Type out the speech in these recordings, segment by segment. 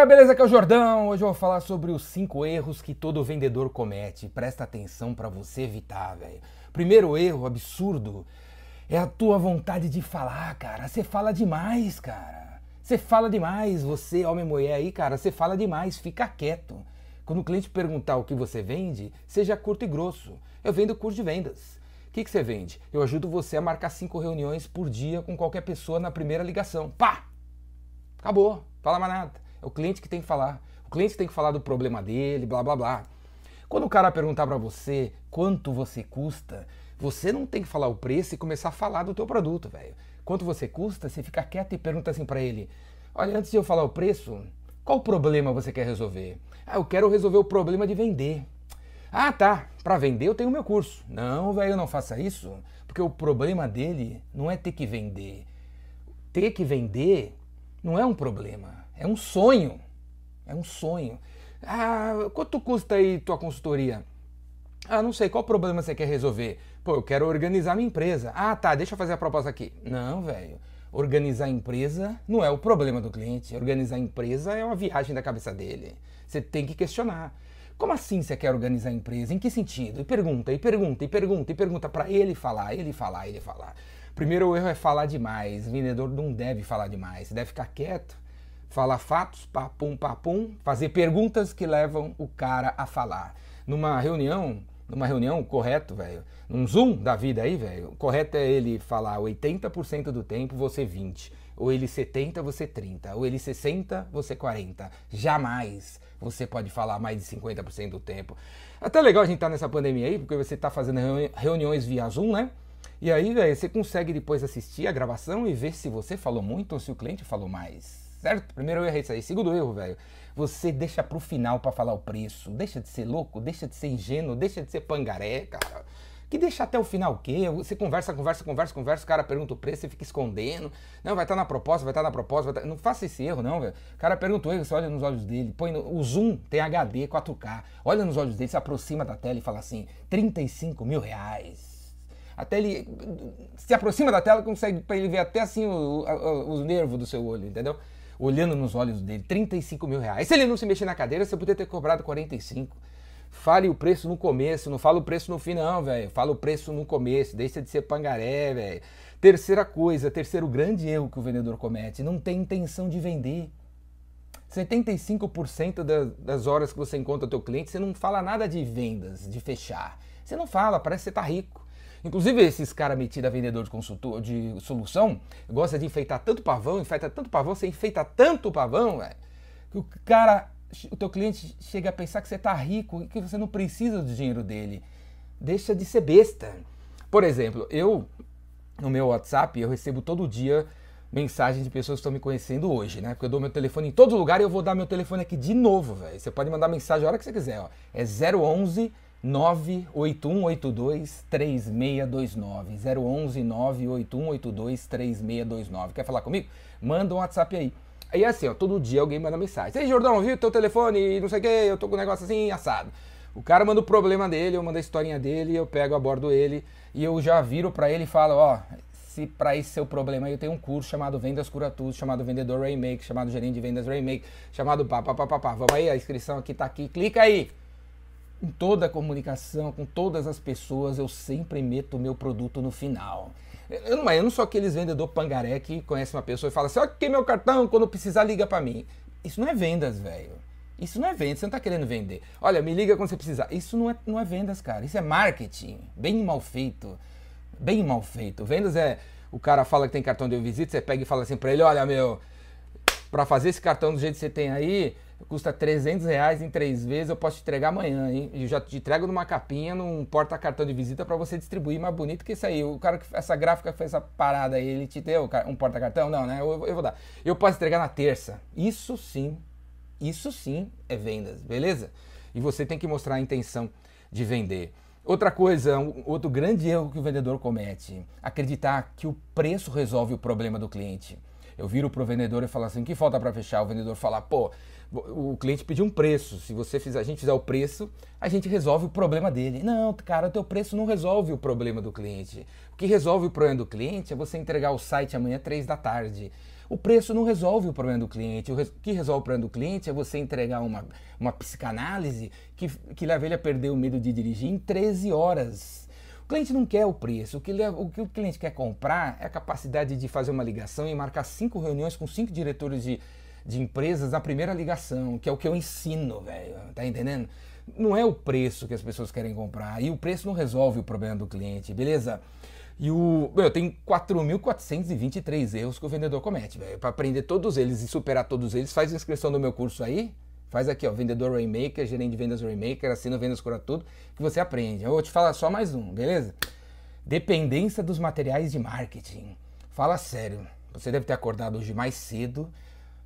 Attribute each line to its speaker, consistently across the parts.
Speaker 1: galera, beleza? Aqui é o Jordão. Hoje eu vou falar sobre os cinco erros que todo vendedor comete. Presta atenção para você evitar, velho. Primeiro erro absurdo é a tua vontade de falar, cara. Você fala demais, cara. Você fala demais. Você, homem e mulher aí, cara, você fala demais. Fica quieto. Quando o cliente perguntar o que você vende, seja curto e grosso. Eu vendo curso de vendas. O que, que você vende? Eu ajudo você a marcar cinco reuniões por dia com qualquer pessoa na primeira ligação. Pá! Acabou. Fala mais nada. É o cliente que tem que falar. O cliente tem que falar do problema dele, blá blá blá. Quando o cara perguntar para você quanto você custa, você não tem que falar o preço e começar a falar do teu produto, velho. Quanto você custa, você fica quieto e pergunta assim para ele: "Olha, antes de eu falar o preço, qual problema você quer resolver?" "Ah, eu quero resolver o problema de vender." "Ah, tá. Para vender eu tenho meu curso." "Não, velho, não faça isso, porque o problema dele não é ter que vender. Ter que vender não é um problema. É um sonho. É um sonho. Ah, quanto custa aí tua consultoria? Ah, não sei, qual problema você quer resolver? Pô, eu quero organizar minha empresa. Ah, tá, deixa eu fazer a proposta aqui. Não, velho. Organizar a empresa não é o problema do cliente. Organizar a empresa é uma viagem da cabeça dele. Você tem que questionar. Como assim você quer organizar a empresa? Em que sentido? E pergunta, e pergunta, e pergunta, e pergunta para ele falar, ele falar, ele falar. Primeiro o erro é falar demais. O vendedor não deve falar demais. Você deve ficar quieto falar fatos, papum, papum, fazer perguntas que levam o cara a falar. Numa reunião, numa reunião, correto, velho, num zoom da vida aí, velho, correto é ele falar 80% do tempo, você 20%, ou ele 70%, você 30%, ou ele 60%, você 40%. Jamais você pode falar mais de 50% do tempo. Até legal a gente estar tá nessa pandemia aí, porque você está fazendo reuniões via Zoom, né? E aí, velho, você consegue depois assistir a gravação e ver se você falou muito ou se o cliente falou mais. Certo? Primeiro erro é isso aí. Segundo erro, velho, você deixa pro final para falar o preço. Deixa de ser louco, deixa de ser ingênuo, deixa de ser pangaré, cara. Que deixa até o final o quê? Você conversa, conversa, conversa, conversa, o cara pergunta o preço, você fica escondendo. Não, vai estar tá na proposta, vai estar tá na proposta. Tá... Não faça esse erro, não, velho. O cara pergunta o erro, você olha nos olhos dele, põe no... o zoom tem HD 4K. Olha nos olhos dele, se aproxima da tela e fala assim: 35 mil reais. Até ele se aproxima da tela, consegue para ele ver até assim o, o, os nervos do seu olho, entendeu? Olhando nos olhos dele, 35 mil reais. Se ele não se mexer na cadeira, você poderia ter cobrado 45. Fale o preço no começo, não fala o preço no fim, não, velho. Fala o preço no começo, deixa de ser pangaré, velho. Terceira coisa, terceiro grande erro que o vendedor comete, não tem intenção de vender. 75% das horas que você encontra o teu cliente, você não fala nada de vendas, de fechar. Você não fala, parece que você tá rico. Inclusive, esses caras metidos a vendedor de consultor, de solução, gosta de enfeitar tanto pavão, enfeita tanto pavão, você enfeita tanto pavão, véio, que o cara, o teu cliente chega a pensar que você tá rico e que você não precisa do dinheiro dele. Deixa de ser besta. Por exemplo, eu, no meu WhatsApp, eu recebo todo dia mensagens de pessoas que estão me conhecendo hoje, né? Porque eu dou meu telefone em todo lugar e eu vou dar meu telefone aqui de novo, velho. Você pode mandar mensagem a hora que você quiser, ó. É 011 98182 3629 011 98182 3629 Quer falar comigo? Manda um WhatsApp aí. Aí é assim, ó, todo dia alguém manda mensagem. Ei, Jordão, viu teu telefone? Não sei o que, eu tô com um negócio assim, assado. O cara manda o problema dele, eu mando a historinha dele, eu pego, abordo ele e eu já viro para ele e falo, ó, se para esse seu problema eu tenho um curso chamado Vendas Cura Tudo, chamado Vendedor Remake, chamado Gerente de Vendas Remake, chamado pá, pá, pá, pá, pá. Vamos aí, a inscrição aqui tá aqui, clica aí em toda a comunicação, com todas as pessoas, eu sempre meto o meu produto no final. Eu não, eu não sou aqueles vendedor pangaré que conhece uma pessoa e fala assim: olha aqui meu cartão, quando precisar, liga para mim. Isso não é vendas, velho. Isso não é vendas, você não está querendo vender. Olha, me liga quando você precisar. Isso não é, não é vendas, cara. Isso é marketing. Bem mal feito. Bem mal feito. Vendas é. O cara fala que tem cartão de visita, você pega e fala assim para ele: olha, meu, para fazer esse cartão do jeito que você tem aí, custa 300 reais em três vezes, eu posso te entregar amanhã, hein? Eu já te entrego numa capinha, num porta-cartão de visita para você distribuir mais bonito que isso aí. O cara que essa gráfica fez essa parada aí, ele te deu um porta-cartão? Não, né? Eu, eu vou dar. Eu posso entregar na terça. Isso sim, isso sim é vendas, beleza? E você tem que mostrar a intenção de vender. Outra coisa, um, outro grande erro que o vendedor comete, acreditar que o preço resolve o problema do cliente. Eu viro pro vendedor e falo assim: o que falta para fechar? O vendedor fala: pô, o cliente pediu um preço. Se você fizer, a gente fizer o preço, a gente resolve o problema dele. Não, cara, o teu preço não resolve o problema do cliente. O que resolve o problema do cliente é você entregar o site amanhã três da tarde. O preço não resolve o problema do cliente. O que resolve o problema do cliente é você entregar uma, uma psicanálise que, que leva ele a perder o medo de dirigir em 13 horas. O cliente não quer o preço. O que, o que o cliente quer comprar é a capacidade de fazer uma ligação e marcar cinco reuniões com cinco diretores de, de empresas na primeira ligação, que é o que eu ensino, velho. Tá entendendo? Não é o preço que as pessoas querem comprar. E o preço não resolve o problema do cliente, beleza? E o. Meu, tem 4.423 erros que o vendedor comete, velho. Para aprender todos eles e superar todos eles, faz inscrição no meu curso aí. Faz aqui, ó, vendedor Rainmaker, gerente de vendas Rainmaker, assina vendas cura tudo, que você aprende. Eu vou te falar só mais um, beleza? Dependência dos materiais de marketing. Fala sério. Você deve ter acordado hoje mais cedo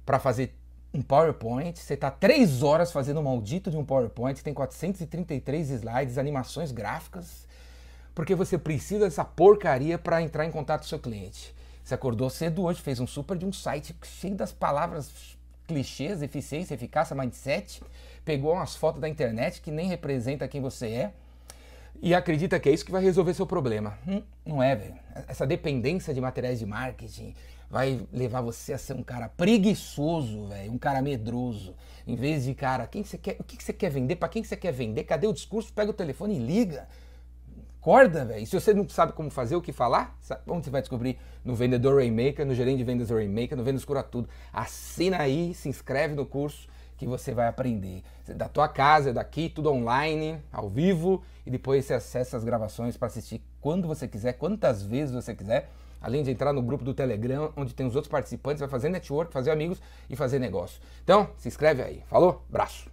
Speaker 1: para fazer um PowerPoint. Você está três horas fazendo um maldito de um PowerPoint, tem 433 slides, animações gráficas porque você precisa dessa porcaria para entrar em contato com seu cliente. Você acordou cedo hoje, fez um super de um site cheio das palavras clichês, eficiência, eficácia, mindset, pegou umas fotos da internet que nem representa quem você é e acredita que é isso que vai resolver seu problema. Hum, não é, velho. Essa dependência de materiais de marketing vai levar você a ser um cara preguiçoso, velho, um cara medroso. Em vez de, cara, quem você quer, o que você quer vender, para quem você quer vender, cadê o discurso? Pega o telefone e liga. Acorda, velho. Se você não sabe como fazer, o que falar, sabe? onde você vai descobrir? No Vendedor Rainmaker, no Gerente de Vendas Rainmaker, no Vendas Cura Tudo. Assina aí, se inscreve no curso que você vai aprender. Da tua casa, daqui, tudo online, ao vivo, e depois você acessa as gravações para assistir quando você quiser, quantas vezes você quiser. Além de entrar no grupo do Telegram, onde tem os outros participantes, vai fazer network, fazer amigos e fazer negócio. Então, se inscreve aí. Falou? Braço!